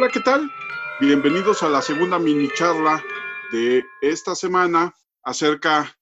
Hola, ¿qué tal? Bienvenidos a la segunda mini charla de esta semana acerca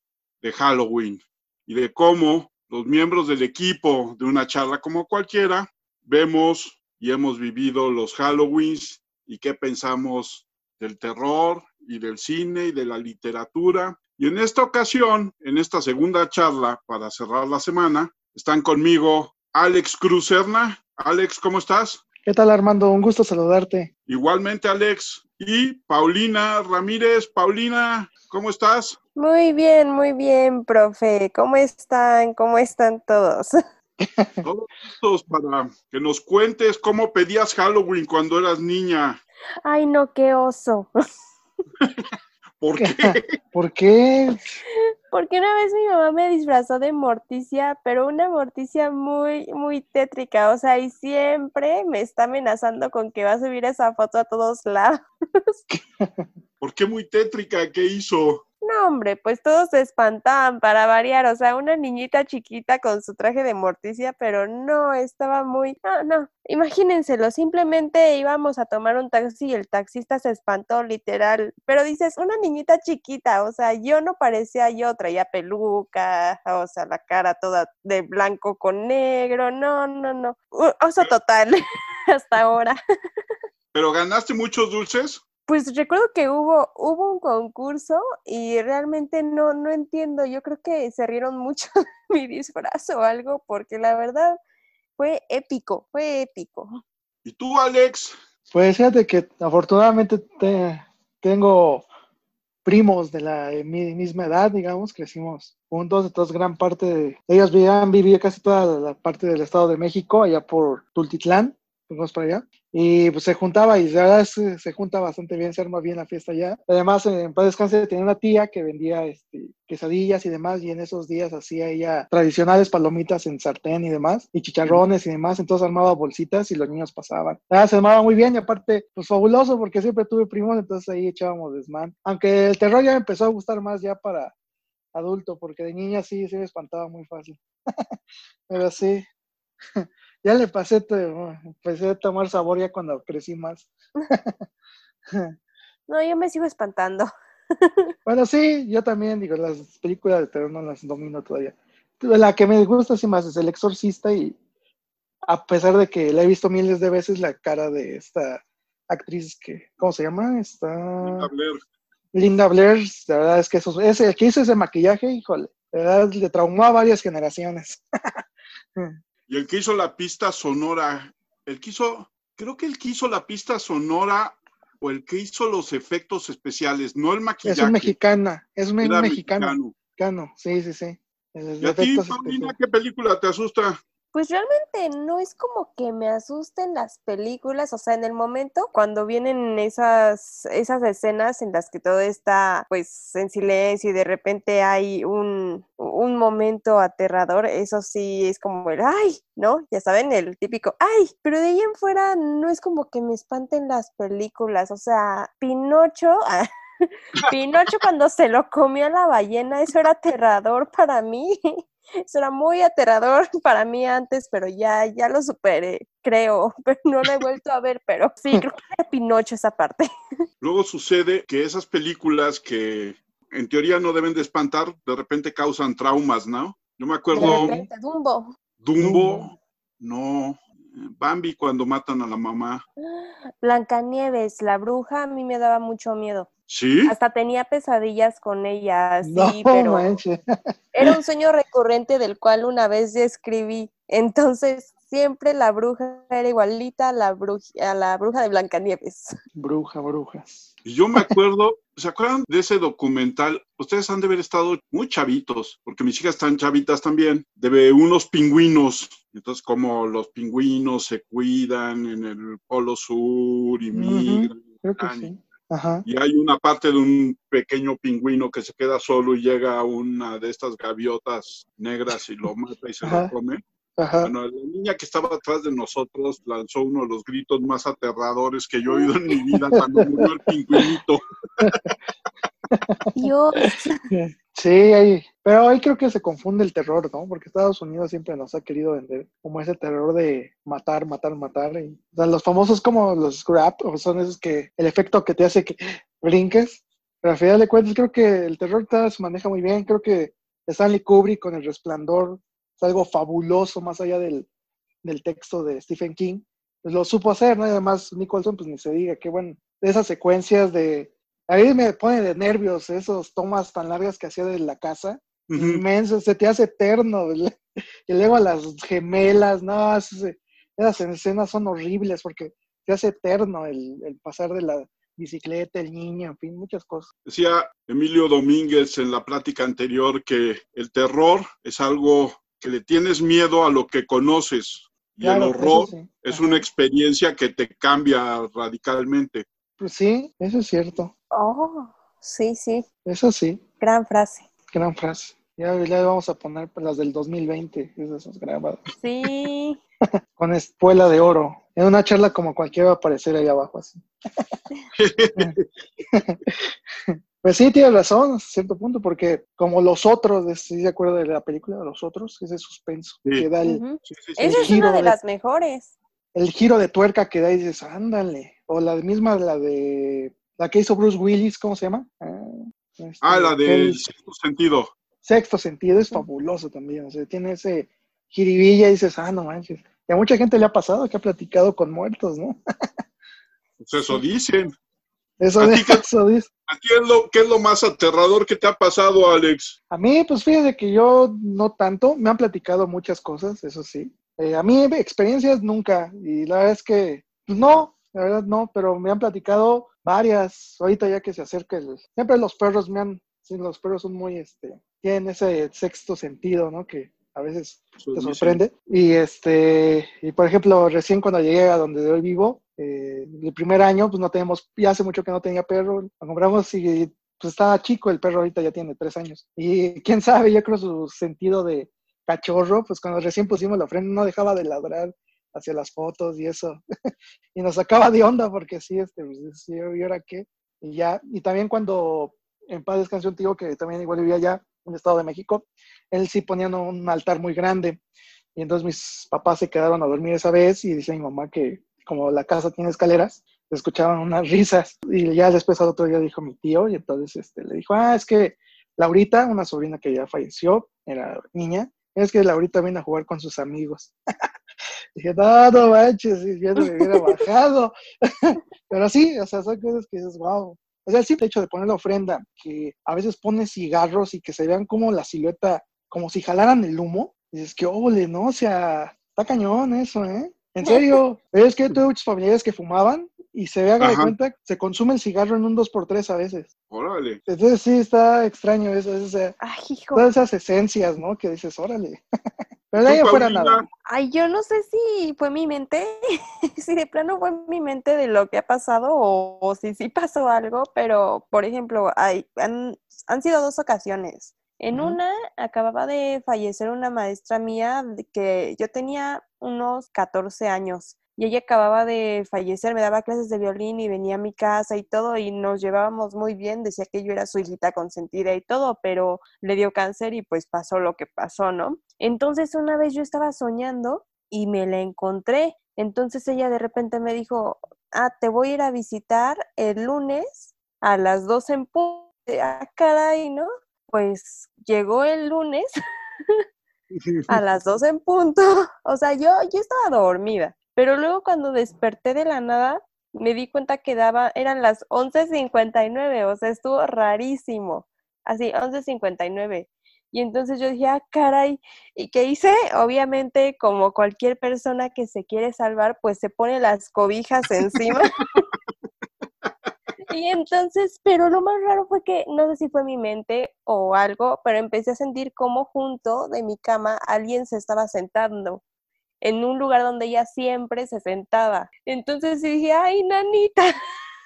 de Halloween y de cómo los miembros del equipo de una charla como cualquiera vemos y hemos vivido los Halloweens y qué pensamos del terror y del cine y de la literatura. Y en esta ocasión, en esta segunda charla para cerrar la semana, están conmigo Alex Cruzerna. Alex, ¿cómo estás? ¿Qué tal Armando? Un gusto saludarte. Igualmente Alex. Y Paulina Ramírez. Paulina, ¿cómo estás? Muy bien, muy bien, profe. ¿Cómo están? ¿Cómo están todos? Todos listos para que nos cuentes cómo pedías Halloween cuando eras niña. Ay, no, qué oso. ¿Por qué? ¿Por qué? Porque una vez mi mamá me disfrazó de Morticia, pero una Morticia muy, muy tétrica, o sea, y siempre me está amenazando con que va a subir esa foto a todos lados. ¿Por qué muy tétrica? ¿Qué hizo? No, hombre, pues todos se espantaban para variar, o sea, una niñita chiquita con su traje de morticia, pero no, estaba muy, no, no, imagínenselo, simplemente íbamos a tomar un taxi y el taxista se espantó literal, pero dices, una niñita chiquita, o sea, yo no parecía yo, traía peluca, o sea, la cara toda de blanco con negro, no, no, no, oso total, hasta ahora. ¿Pero ganaste muchos dulces? Pues recuerdo que hubo, hubo un concurso y realmente no, no entiendo. Yo creo que se rieron mucho de mi disfraz o algo, porque la verdad fue épico, fue épico. ¿Y tú, Alex? Pues fíjate que afortunadamente tengo primos de la misma edad, digamos, crecimos juntos, entonces gran parte de ellos vivían, vivido casi toda la parte del Estado de México, allá por Tultitlán, fuimos para allá. Y pues se juntaba y se, junta bastante bien, se arma bien la fiesta allá. Además, en Paz Descanse tenía una tía que vendía este, quesadillas y demás, y en esos días hacía ella tradicionales palomitas en sartén y demás, y chicharrones y demás, entonces armaba bolsitas y los niños pasaban. Ah, se armaba muy bien y aparte, pues fabuloso porque siempre tuve primos, entonces ahí echábamos desmán. Aunque el terror ya me empezó a gustar más ya para adulto, porque de niña sí, sí me espantaba muy fácil. Pero sí. ya le pasé, empecé a tomar sabor ya cuando crecí más. no, yo me sigo espantando. bueno, sí, yo también, digo, las películas de terror no las domino todavía. La que me gusta sí más es El Exorcista y a pesar de que la he visto miles de veces, la cara de esta actriz que, ¿cómo se llama? Está... Linda Blair. Linda Blair, la verdad es que eso, ese, que hizo ese maquillaje, híjole, la verdad le traumó a varias generaciones. Y el que hizo la pista sonora, el que hizo, creo que el que hizo la pista sonora o el que hizo los efectos especiales, no el maquillaje. Es un mexicana, es un mexicano. mexicano. Sí, sí, sí. ¿Y a ti, Paulina, qué película te asusta? Pues realmente no es como que me asusten las películas, o sea, en el momento cuando vienen esas, esas escenas en las que todo está pues en silencio y de repente hay un, un momento aterrador, eso sí es como el ay, ¿no? Ya saben, el típico ay, pero de ahí en fuera no es como que me espanten las películas, o sea, Pinocho... Pinocho cuando se lo comió la ballena, eso era aterrador para mí. Eso era muy aterrador para mí antes, pero ya, ya lo superé, creo. Pero no lo he vuelto a ver, pero sí, creo que era Pinocho esa parte. Luego sucede que esas películas que en teoría no deben de espantar, de repente causan traumas, ¿no? Yo me acuerdo. De Dumbo. Dumbo, no. Bambi cuando matan a la mamá. Blancanieves, la bruja, a mí me daba mucho miedo. ¿Sí? Hasta tenía pesadillas con ella, sí, pero era un sueño recurrente del cual una vez ya escribí. Entonces, siempre la bruja era igualita a la, bruja, a la bruja de Blancanieves. Bruja, brujas. Y yo me acuerdo, ¿se acuerdan de ese documental? Ustedes han de haber estado muy chavitos, porque mis hijas están chavitas también, de unos pingüinos. Entonces, como los pingüinos se cuidan en el Polo Sur y migran. Creo que sí. Y hay una parte de un pequeño pingüino que se queda solo y llega a una de estas gaviotas negras y lo mata y se lo come. Bueno, la niña que estaba atrás de nosotros lanzó uno de los gritos más aterradores que yo he oído en mi vida cuando murió el pingüinito. Dios. Sí, ahí, pero ahí creo que se confunde el terror, ¿no? Porque Estados Unidos siempre nos ha querido vender como ese terror de matar, matar, matar. Y, o sea, los famosos como los grab, o son esos que el efecto que te hace que brinques. Pero al final de cuentas creo que el terror se maneja muy bien. Creo que Stanley Kubrick con El Resplandor es algo fabuloso más allá del, del texto de Stephen King. Pues lo supo hacer, ¿no? Y además Nicholson, pues ni se diga, qué bueno. Esas secuencias de a mí me pone de nervios esos tomas tan largas que hacía de la casa. Inmenso, se te hace eterno. Y luego a las gemelas, no, esas escenas son horribles porque te hace eterno el, el pasar de la bicicleta, el niño, en fin, muchas cosas. Decía Emilio Domínguez en la plática anterior que el terror es algo que le tienes miedo a lo que conoces y el horror es una experiencia que te cambia radicalmente. Pues sí, eso es cierto. Oh, sí, sí. Eso sí. Gran frase. Gran frase. Ya le vamos a poner las del 2020, esas grabadas. Sí. Con espuela de oro. En una charla como cualquiera va a aparecer ahí abajo así. pues sí, tiene razón, a cierto punto, porque como los otros, si se acuerda de la película de los otros, ese suspenso que da el, Esa es una de, las mejores. El giro de tuerca que da y dices, ándale. O la misma, la de la que hizo Bruce Willis, ¿cómo se llama? Ah, este, ah la del sexto sentido. Sexto sentido es fabuloso también, o sea, tiene ese jiribilla y dices, ah, no manches. Y a mucha gente le ha pasado que ha platicado con muertos, ¿no? Pues eso dicen. Eso, ¿A eso dicen. ¿A ti es lo, qué es lo más aterrador que te ha pasado, Alex? A mí, pues fíjate que yo no tanto, me han platicado muchas cosas, eso sí. Eh, a mí experiencias nunca, y la verdad es que, pues no, la verdad no, pero me han platicado varias, ahorita ya que se acerca el, siempre los perros me han, sí, los perros son muy, este, tienen ese sexto sentido, ¿no? Que a veces te sorprende. Y este, y por ejemplo, recién cuando llegué a donde hoy vivo, eh, el primer año, pues no tenemos, ya hace mucho que no tenía perro, lo compramos y pues estaba chico, el perro ahorita ya tiene tres años. Y quién sabe, yo creo su sentido de cachorro, pues cuando recién pusimos la ofrenda no dejaba de ladrar hacia las fotos y eso. y nos sacaba de onda porque sí, este, pues, ¿y ahora qué? Y ya, y también cuando en paz descansé un tío que también igual vivía allá en el Estado de México, él sí ponía un altar muy grande. Y entonces mis papás se quedaron a dormir esa vez y dice mi mamá que como la casa tiene escaleras, escuchaban unas risas. Y ya después al otro día dijo mi tío y entonces este, le dijo, ah, es que Laurita, una sobrina que ya falleció, era niña, es que Laurita viene a jugar con sus amigos. Dije, no, no manches, ya no me hubiera bajado. Pero sí, o sea, son cosas que dices, wow. O sea, el simple hecho de poner la ofrenda, que a veces pones cigarros y que se vean como la silueta, como si jalaran el humo, dices que, ole, ¿no? O sea, está cañón eso, ¿eh? En serio, es que tuve muchos familiares que fumaban y se ve, haga de cuenta, se consume el cigarro en un 2x3 a veces. Órale. Entonces sí, está extraño eso, eso todas esas esencias, ¿no? Que dices, órale. Pero de ahí fuera nada. Ay, yo no sé si fue mi mente, si de plano fue mi mente de lo que ha pasado o, si sí pasó algo, pero por ejemplo, hay, han, sido dos ocasiones. En una acababa de fallecer una maestra mía que yo tenía unos 14 años y ella acababa de fallecer, me daba clases de violín y venía a mi casa y todo y nos llevábamos muy bien, decía que yo era su hijita consentida y todo, pero le dio cáncer y pues pasó lo que pasó, ¿no? Entonces una vez yo estaba soñando y me la encontré, entonces ella de repente me dijo, ah, te voy a ir a visitar el lunes a las 12 en punto, ah, caray, ¿no? Pues llegó el lunes a las 12 en punto, o sea, yo, yo estaba dormida pero luego cuando desperté de la nada, me di cuenta que daba, eran las 11.59, o sea, estuvo rarísimo. Así, 11.59. Y entonces yo dije, ah, caray, ¿y qué hice? Obviamente, como cualquier persona que se quiere salvar, pues se pone las cobijas encima. y entonces, pero lo más raro fue que, no sé si fue mi mente o algo, pero empecé a sentir como junto de mi cama alguien se estaba sentando en un lugar donde ella siempre se sentaba. Entonces dije, ay, nanita.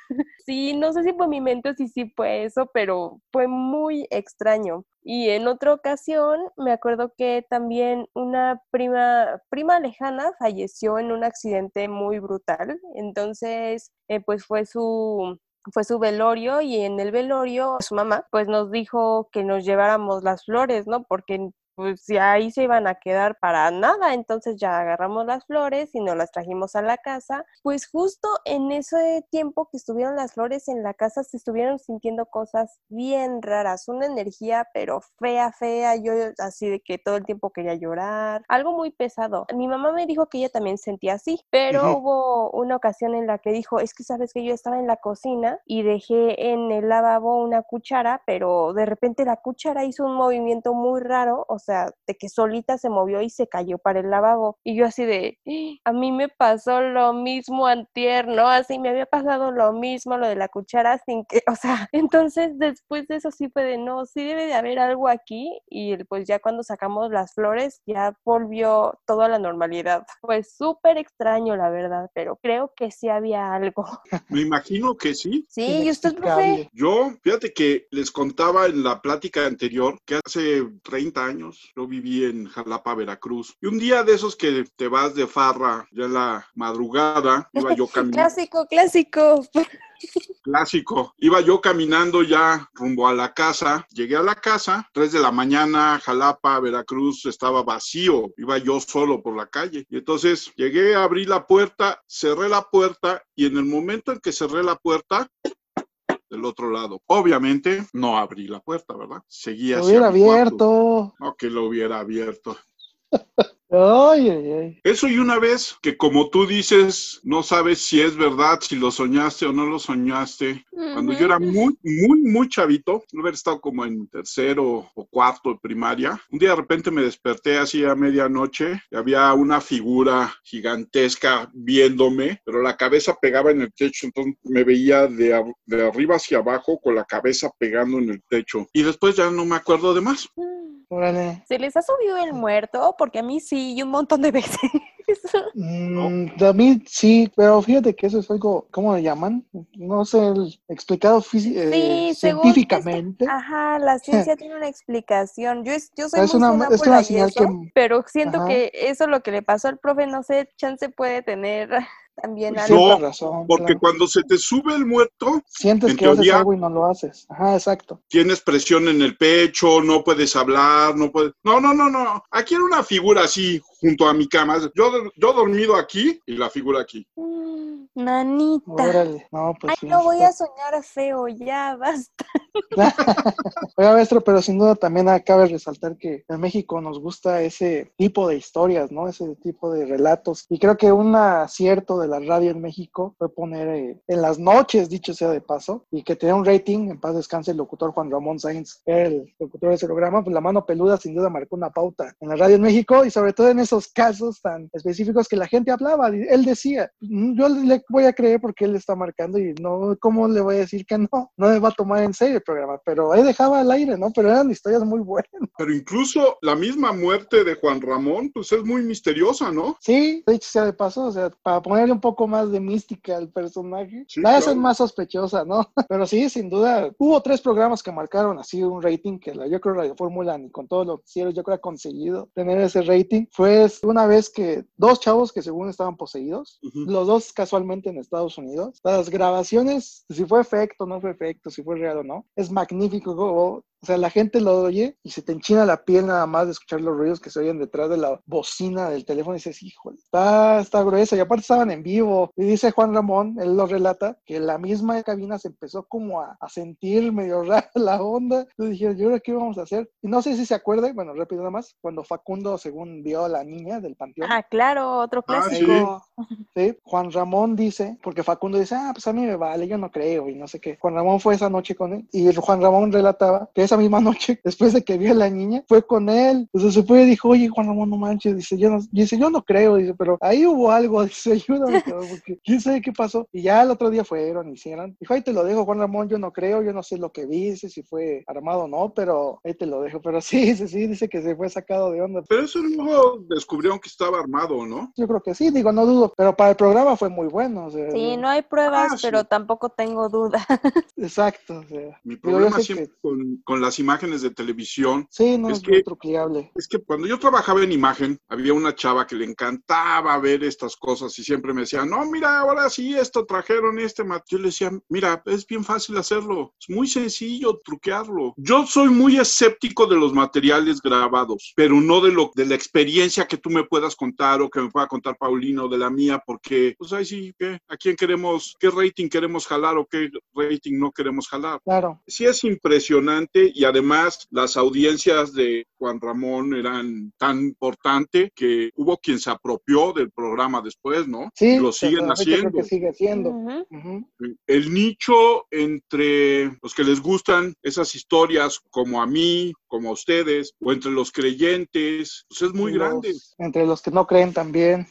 sí, no sé si fue mi mente o si sí fue eso, pero fue muy extraño. Y en otra ocasión me acuerdo que también una prima, prima lejana falleció en un accidente muy brutal. Entonces, eh, pues fue su, fue su velorio y en el velorio su mamá pues nos dijo que nos lleváramos las flores, ¿no? Porque pues ya ahí se iban a quedar para nada, entonces ya agarramos las flores y nos las trajimos a la casa. Pues justo en ese tiempo que estuvieron las flores en la casa se estuvieron sintiendo cosas bien raras, una energía pero fea, fea, yo así de que todo el tiempo quería llorar, algo muy pesado. Mi mamá me dijo que ella también sentía así, pero hubo una ocasión en la que dijo, es que sabes que yo estaba en la cocina y dejé en el lavabo una cuchara, pero de repente la cuchara hizo un movimiento muy raro, o sea, sea, de que solita se movió y se cayó para el lavabo. Y yo así de, a mí me pasó lo mismo antier, ¿no? Así me había pasado lo mismo, lo de la cuchara, sin que, o sea, entonces después de eso sí fue de, no, sí debe de haber algo aquí. Y pues ya cuando sacamos las flores, ya volvió toda la normalidad. Fue súper extraño, la verdad, pero creo que sí había algo. Me imagino que sí. Sí, ¿y usted, profe? Yo, fíjate que les contaba en la plática anterior que hace 30 años yo viví en Jalapa, Veracruz. Y un día de esos que te vas de farra ya en la madrugada, iba yo caminando. clásico, clásico. Clásico. Iba yo caminando ya rumbo a la casa. Llegué a la casa, 3 de la mañana, Jalapa, Veracruz, estaba vacío. Iba yo solo por la calle. Y entonces llegué, abrí la puerta, cerré la puerta y en el momento en que cerré la puerta, del otro lado. Obviamente no abrí la puerta, ¿verdad? Seguía Lo hubiera abierto. No, que lo hubiera abierto. Ay, ay, ay. Eso y una vez que como tú dices, no sabes si es verdad, si lo soñaste o no lo soñaste. Cuando yo era muy, muy, muy chavito, no haber estado como en tercero o cuarto de primaria, un día de repente me desperté así a medianoche y había una figura gigantesca viéndome, pero la cabeza pegaba en el techo, entonces me veía de, de arriba hacia abajo con la cabeza pegando en el techo. Y después ya no me acuerdo de más. ¿Se les ha subido el muerto? Porque a mí sí, y un montón de veces. Mm, a mí sí, pero fíjate que eso es algo, ¿cómo le llaman? No sé, explicado eh, científicamente. ajá, la ciencia tiene una explicación. Yo, yo soy es una, es una señal que, pero siento que eso lo que le pasó al profe, no sé, chance puede tener también No, razón, porque cuando se te sube el muerto, sientes que haces algo y no lo haces. Ajá, exacto. Tienes presión en el pecho, no puedes hablar, no puedes. No, no, no, no. Aquí era una figura así junto a mi cama. Yo, yo dormido aquí y la figura aquí. Mm, nanita. Órale. No, pues Ay, no voy a soñar feo, ya basta. Oiga, maestro, pero sin duda también cabe resaltar que en México nos gusta ese tipo de historias, ¿no? Ese tipo de relatos. Y creo que un acierto de la radio en México fue poner eh, en las noches, dicho sea de paso, y que tenía un rating, en paz descanse el locutor Juan Ramón Sainz, el locutor de ese programa, pues la mano peluda sin duda marcó una pauta en la radio en México y sobre todo en esos casos tan específicos que la gente hablaba. Él decía, mm, yo le voy a creer porque él está marcando y no, ¿cómo le voy a decir que no? No me va a tomar en serio el programa, pero ahí dejaba al aire, ¿no? Pero eran historias muy buenas. Pero incluso la misma muerte de Juan Ramón, pues es muy misteriosa, ¿no? Sí, dicho sea de paso, o sea, para ponerle un poco más de mística al personaje, la hacen más sospechosa, ¿no? Pero sí, sin duda, hubo tres programas que marcaron así un rating que la, yo creo Radio Fórmula ni con todos los cielos yo creo ha conseguido tener ese rating. Fue una vez que dos chavos que según estaban poseídos, los dos casualmente en Estados Unidos, las grabaciones, si fue efecto, no fue efecto, si fue real o no, es magnífico o sea, la gente lo oye y se te enchina la piel nada más de escuchar los ruidos que se oyen detrás de la bocina del teléfono y dices, híjole, está, está gruesa. Y aparte estaban en vivo. Y dice Juan Ramón, él lo relata, que la misma cabina se empezó como a, sentir medio rara la onda. Entonces dijeron, ¿y ahora qué vamos a hacer? Y no sé si se acuerdan, bueno, rápido nada más, cuando Facundo, según vio a la niña del panteón. Ah, claro, otro ah, clásico. sí. Juan Ramón dice, porque Facundo dice, ah, pues a mí me vale, yo no creo y no sé qué. Juan Ramón fue esa noche con él y Juan Ramón relataba que esa misma noche, después de que vio a la niña, fue con él. Entonces se fue y dijo, oye, Juan Ramón, no manches. Dice, yo no, dice, yo no creo, dice, pero ahí hubo algo, dice, ayúdame, porque quién sabe qué pasó. Y ya el otro día fueron, hicieron. Dijo, ahí te lo dejo, Juan Ramón, yo no creo, yo no sé lo que dice, si fue armado o no, pero ahí te lo dejo. Pero sí, sí, sí, dice que se fue sacado de onda. Pero eso luego descubrieron que estaba armado, ¿no? Yo creo que sí, digo, no dudo, pero para el programa fue muy bueno. sí, no hay pruebas, ah, pero tampoco tengo duda. Exacto. Mi problema siempre con, con con las imágenes de televisión. Sí, no Es es, que- truqueable. Es que cuando yo trabajaba en imagen, había una chava que le encantaba ver estas cosas y siempre me decía, no, mira, ahora sí, esto trajeron este mat-". Yo le decía, mira, es bien fácil hacerlo, es muy sencillo truquearlo. Yo soy muy escéptico de los materiales grabados, pero no de lo de la experiencia que tú me puedas contar o que me pueda contar Paulino de la mía, porque, pues ahí sí, ¿qué? ¿a quién queremos, qué rating queremos jalar o qué rating no queremos jalar? Claro. Sí es impresionante y además las audiencias de Juan Ramón eran tan importante que hubo quien se apropió del programa después, ¿no? Sí, Y lo siguen creo haciendo. que sigue. Ujú. El nicho entre los que les gustan esas historias como a mí, como a ustedes, o entre los creyentes, pues es muy Los- grande. Entre los que no creen también.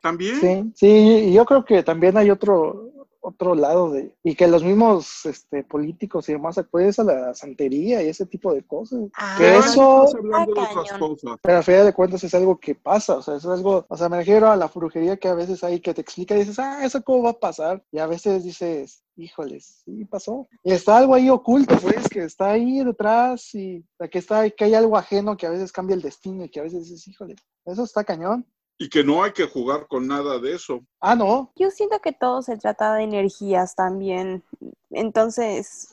También. Sí, sí, y yo creo que también hay otro otro lado de y que los mismos este, políticos y demás acuden a la santería y ese tipo de cosas. Ah, Que eso- estás hablando de otras cañón. cosas. Pero a final de cuentas es algo que pasa, o sea, es algo, o sea, me refiero a la brujería que a veces hay que te explica y dices, ah, eso cómo va a pasar, y a veces dices, híjoles, sí pasó. Y está algo ahí oculto, pues, que está ahí detrás y o sea, que está, que hay algo ajeno que a veces cambia el destino y que a veces dices, híjole, eso está cañón. Y que no hay que jugar con nada de eso. Ah, no, Yo siento que todo se trata de energías también. Entonces,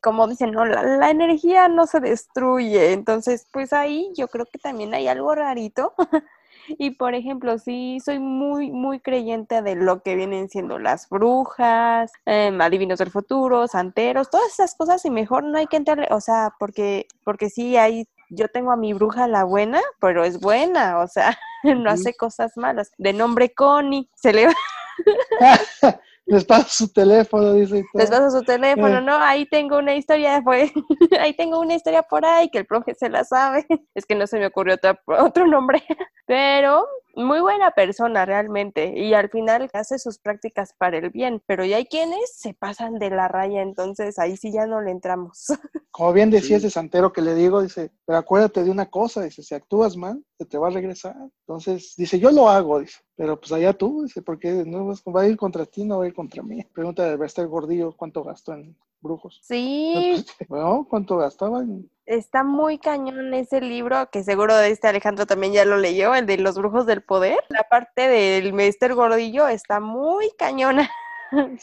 como dicen, no, la, la energía no se destruye. Entonces, pues ahí yo creo que también hay algo rarito. Y por ejemplo, sí soy muy, muy creyente de lo que vienen siendo las brujas, em, adivinos del futuro, santeros, todas esas cosas, y mejor no hay que entrarle, o sea, porque, porque sí hay, yo tengo a mi bruja la buena, pero es buena, o sea, no hace cosas malas. De nombre Connie, se le les paso su teléfono, dice. les paso su teléfono, Eh. no, ahí tengo una historia, fue, ahí tengo una historia por ahí que el profe se la sabe. Es que no se me ocurrió otra- otro nombre, pero muy buena persona realmente y al final hace sus prácticas para el bien, pero ya hay quienes se pasan de la raya, entonces ahí sí ya no le entramos. Como bien decía Sí. ese santero que le digo, dice, pero acuérdate de una cosa, dice, si actúas mal, se te va a regresar. Entonces, dice, yo lo hago, dice, pero pues allá tú, dice, porque no vas- va a ir contra ti, no va a ir contra mí. Pregunta de Bester Gordillo cuánto gastó en brujos. Sí, Bueno, ¿cuánto gastaba? en- está muy cañón ese libro, que seguro este Alejandro también ya lo leyó, el de los brujos del poder. La parte del Mester Gordillo está muy cañona. en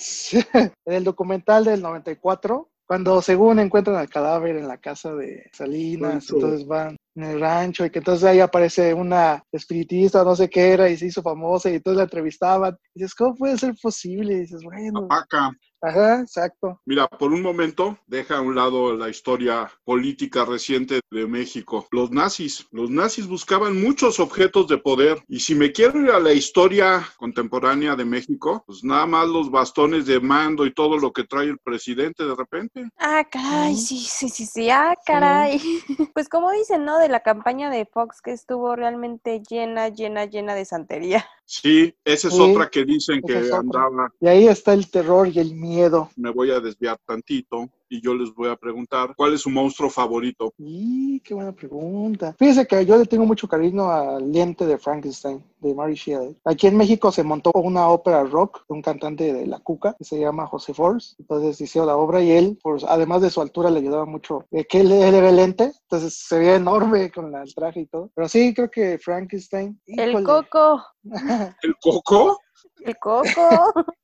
el documental del 94, cuando según encuentran el cadáver en la casa de Salinas, entonces van en el rancho y que entonces ahí aparece una espiritista, no sé qué era, y se hizo famosa y entonces la entrevistaban. Y dices, ¿cómo puede ser posible? Y dices, bueno, Apaca. Ajá, exacto. Mira, por un momento, deja a un lado la historia política reciente de México. Los nazis, los nazis buscaban muchos objetos de poder. Y si me quiero ir a la historia contemporánea de México, pues nada más los bastones de mando y todo lo que trae el presidente de repente. Ah, caray, sí, sí, sí, sí, ah, caray. Pues como dicen, ¿no? De la campaña de Fox que estuvo realmente llena, llena, llena de santería. Sí, esa es Sí, otra que dicen que andaba. Y ahí está el terror y el miedo. Me voy a desviar tantito y yo les voy a preguntar cuál es su monstruo favorito. Y qué buena pregunta. Fíjese que yo le tengo mucho cariño al lente de Frankenstein, de Mary Shelley. Aquí en México se montó una ópera rock de un cantante de La Cuca que se llama José Force. Entonces hizo la obra y él, pues, además de su altura, le ayudaba mucho. eh, que él, él era el lente, entonces se veía enorme con la- el traje y todo. Pero sí, creo que Frankenstein. El coco, ¿El coco? el coco.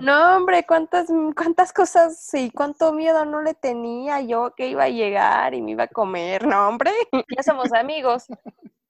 No, hombre, cuántas, cuántas cosas y cuánto miedo no le tenía yo que iba a llegar y me iba a comer. No, hombre, ya somos amigos.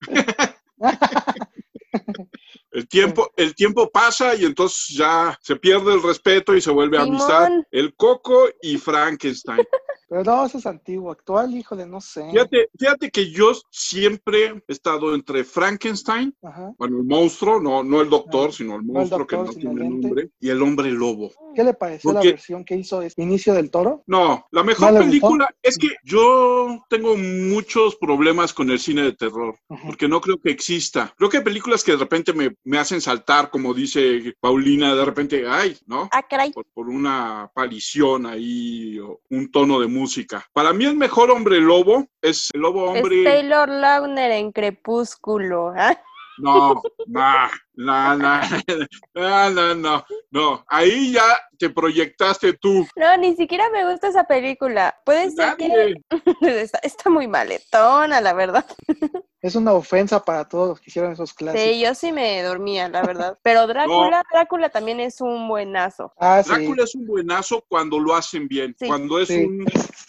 El tiempo, el tiempo pasa y entonces ya se pierde el respeto y se vuelve amistad. Simón. El Coco y Frankenstein. Pero no, eso es antiguo. Actual, híjole, no sé. Fíjate, fíjate que yo siempre he estado entre Frankenstein, Ajá. bueno, el monstruo, no, no el doctor, Ah, sino el no el monstruo que no tiene nombre, y el hombre lobo. ¿Qué le pareció Porque- la versión que hizo de Inicio del Toro? No, la mejor ¿No le gustó? película es que yo tengo muchos problemas con el cine de terror, Ajá. porque no creo que exista. Creo que hay películas que de repente me, me hacen saltar, como dice Paulina, de repente, ay, ¿no? Ah, caray. por, por una aparición ahí o un tono de música. Para mí el mejor hombre lobo es el lobo Es hombre. Taylor Lautner en Crepúsculo. ¿ah? No, No, no, no, no, no, no. Ahí ya te proyectaste tú. No, ni siquiera me gusta esa película. Puede ser que está muy maletona, la verdad. Es una ofensa para todos los que hicieron esos clásicos. Sí, yo sí me dormía, la verdad. Pero Drácula, Drácula también es un buenazo. Ah, sí. Drácula es un buenazo cuando lo hacen bien, Sí. cuando es Sí. un,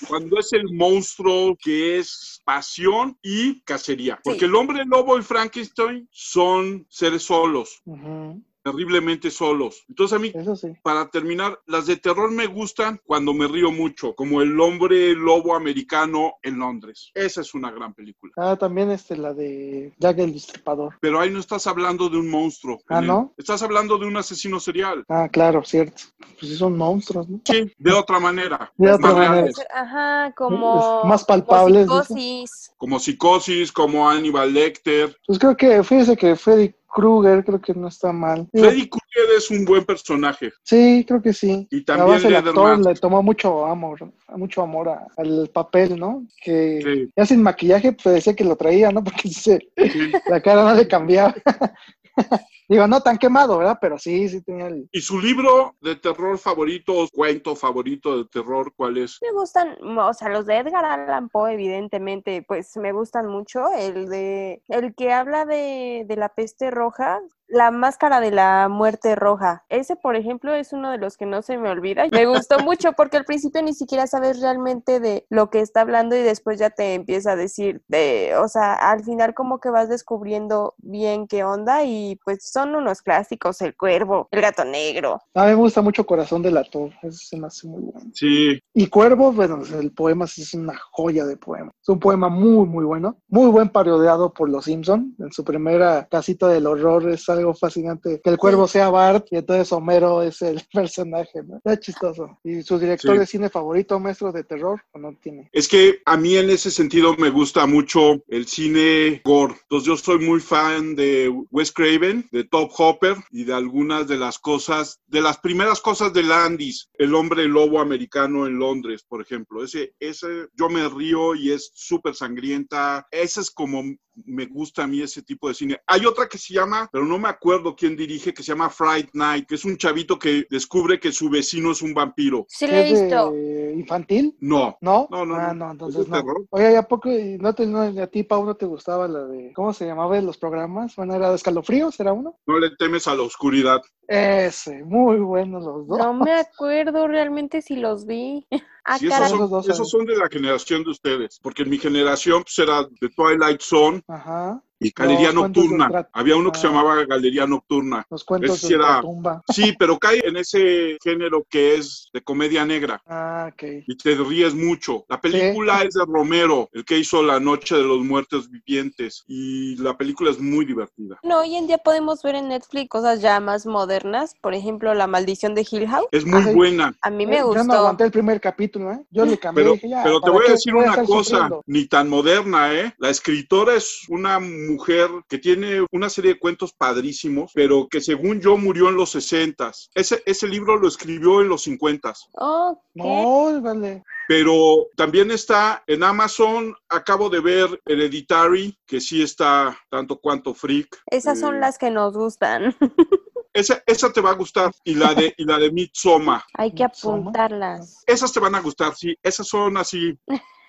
cuando es el monstruo que es pasión y cacería. Porque el hombre lobo y Frankenstein son seres solos, Ujú, terriblemente solos. Entonces a mí Eso sí. para terminar, las de terror me gustan cuando me río mucho, como El hombre lobo americano en Londres. Esa es una gran película. Ah, también este, la de Jack el Destripador. Pero ahí no estás hablando de un monstruo. Ah, el- ¿no? Estás hablando de un asesino serial. Ah, claro, cierto. Pues sí son monstruos, ¿no? Sí, de otra manera. De más otra manera. reales. Ajá, como. Es más palpables, como psicosis. Como Psicosis, como Hannibal Lecter. Pues creo que, fíjese que Freddy Krueger creo que no está mal. Freddy Krueger es un buen personaje. Sí, creo que sí. Y también el actor le tomó mucho amor, mucho amor a- al papel, ¿no? Que Sí. ya sin maquillaje, pues decía que lo traía, ¿no? Porque se- Sí. la cara no le cambiaba. Digo, no tan quemado, ¿verdad? Pero sí, sí tenía el... ¿Y su libro de terror favorito, o cuento favorito de terror, cuál es? Me gustan, o sea, los de Edgar Allan Poe, evidentemente, pues me gustan mucho. El de, el que habla de, de la peste roja, la máscara de la muerte roja. Ese, por ejemplo, es uno de los que no se me olvida. Me gustó mucho porque al principio ni siquiera sabes realmente de lo que está hablando y después ya te empieza a decir de, o sea, al final como que vas descubriendo bien qué onda y pues son unos clásicos, El Cuervo, El Gato Negro. A mí me gusta mucho Corazón del Ator, ese se me hace muy bueno. Sí, Y Cuervo, bueno, el poema es una joya de poema. Es un poema muy, muy bueno. Muy buen parodiado por los Simpson. En su primera casita del horror es algo fascinante. Que el cuervo sea Bart y entonces Homero es el personaje, ¿no? Está chistoso. ¿Y su director Sí. de cine favorito, maestro de terror, o no tiene? Es que a mí en ese sentido me gusta mucho el cine gore. Entonces yo soy muy fan de Wes Craven, de Top Hopper y de algunas de las cosas, de las primeras cosas de Landis, El hombre lobo americano en Londres, por ejemplo. Ese, ese yo me río y es súper sangrienta. Ese es como me gusta a mí ese tipo de cine. Hay otra que se llama, pero no me acuerdo quién dirige, que se llama Fright Night, que es un chavito que descubre que su vecino es un vampiro. Sí, lo he ¿Es visto. infantil? No, ¿No? No, no, ah, no. no, entonces ¿Es de no. terror? Oye, ¿y a poco no te, no, a ti, Pau, no te gustaba la de, ¿cómo se llamaba los programas? Bueno, era de escalofríos, ¿era uno? no le temes a la oscuridad. Ese, muy buenos los dos. No me acuerdo realmente si los vi. Ah, Sí, esos son, Esos son de la generación de ustedes, porque en mi generación pues, era de Twilight Zone Ajá. Y Galería Nocturna. Tra- Había uno que se Ah. llamaba Galería Nocturna. Los cuentos de sí era- la tumba. Sí, pero cae en ese género que es de comedia negra Ah, ok. y te ríes mucho. La película es de Romero, el que hizo La Noche de los Muertos Vivientes, y la película es muy divertida. No, hoy en día podemos ver en Netflix cosas ya más modernas, por ejemplo, La maldición de Hill House. Es muy Ah, buena. A mí me Eh, Yo no gustó. aguanté el primer capítulo, ¿eh? Yo le cambié Pero, y dije, ya, pero te ¿para voy a decir voy una cosa, sufriendo? ni tan moderna, ¿eh? La escritora es una mujer que tiene una serie de cuentos padrísimos, pero que según yo murió en los 60 Ese, ese libro lo escribió en los 50 Oh, ¿qué? No, vale. Pero también está en Amazon, acabo de ver Hereditary, que sí está tanto cuanto freak. Esas son Eh, las que nos gustan. Esa, esa te va a gustar, y la de, y la de Midsommar. Hay que apuntarlas. Esas te van a gustar, sí, esas son así,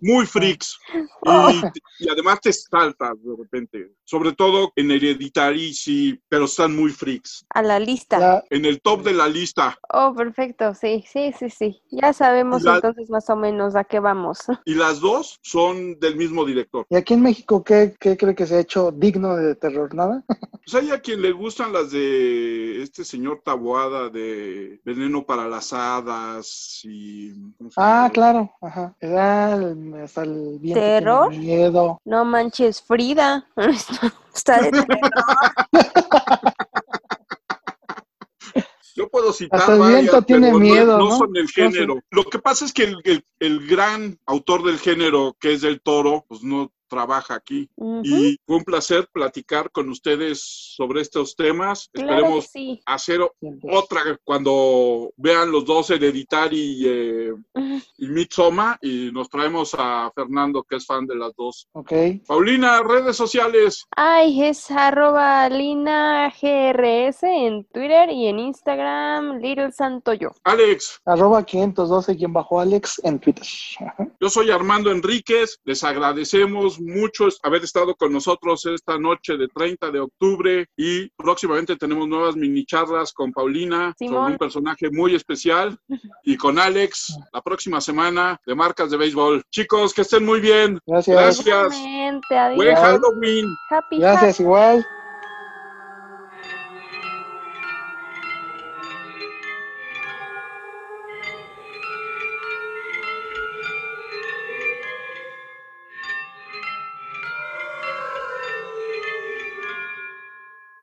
muy freaks. Oh. Y, y además te saltas de repente. Sobre todo en Hereditary, sí, pero están muy freaks. A la lista. La- En el top de la lista. Oh, perfecto. Sí, sí, sí, sí. Ya sabemos La- entonces más o menos a qué vamos. Y las dos son del mismo director. ¿Y aquí en México qué, qué cree que se ha hecho digno de terror? ¿Nada? Pues hay a quien le gustan las de este señor Taboada de Veneno para las Hadas y... ¿cómo se Ah, llama? claro. Ajá. Era el, hasta el viento tiene ¿Terror? miedo. No manches, Frida. Está de terror. Yo puedo citar Hasta el varias, viento tiene pero no- miedo, no, ¿no? son del No sé. género. Lo que pasa es que el, el- el gran autor del género, que es del Toro, pues no trabaja aquí. Y fue un placer platicar con ustedes sobre estos temas. claro Esperemos sí. hacer otra cuando vean los dos Hereditary y, eh, y nos traemos a Fernando que es fan de las dos. Ok. Paulina, redes sociales. Ay, es arroba Lina GRS en Twitter y en Instagram Little Santoyo. Alex, Arroba 512 quien bajo Alex en Twitter. Yo soy Armando Enríquez. Les agradecemos mucho haber estado con nosotros esta noche de 30 de octubre y próximamente tenemos nuevas mini charlas con Paulina sobre Simón. un personaje muy especial y con Alex la próxima semana de marcas de béisbol. Chicos, que estén muy bien. Gracias. Gracias. Buen Halloween. Happy Gracias igual.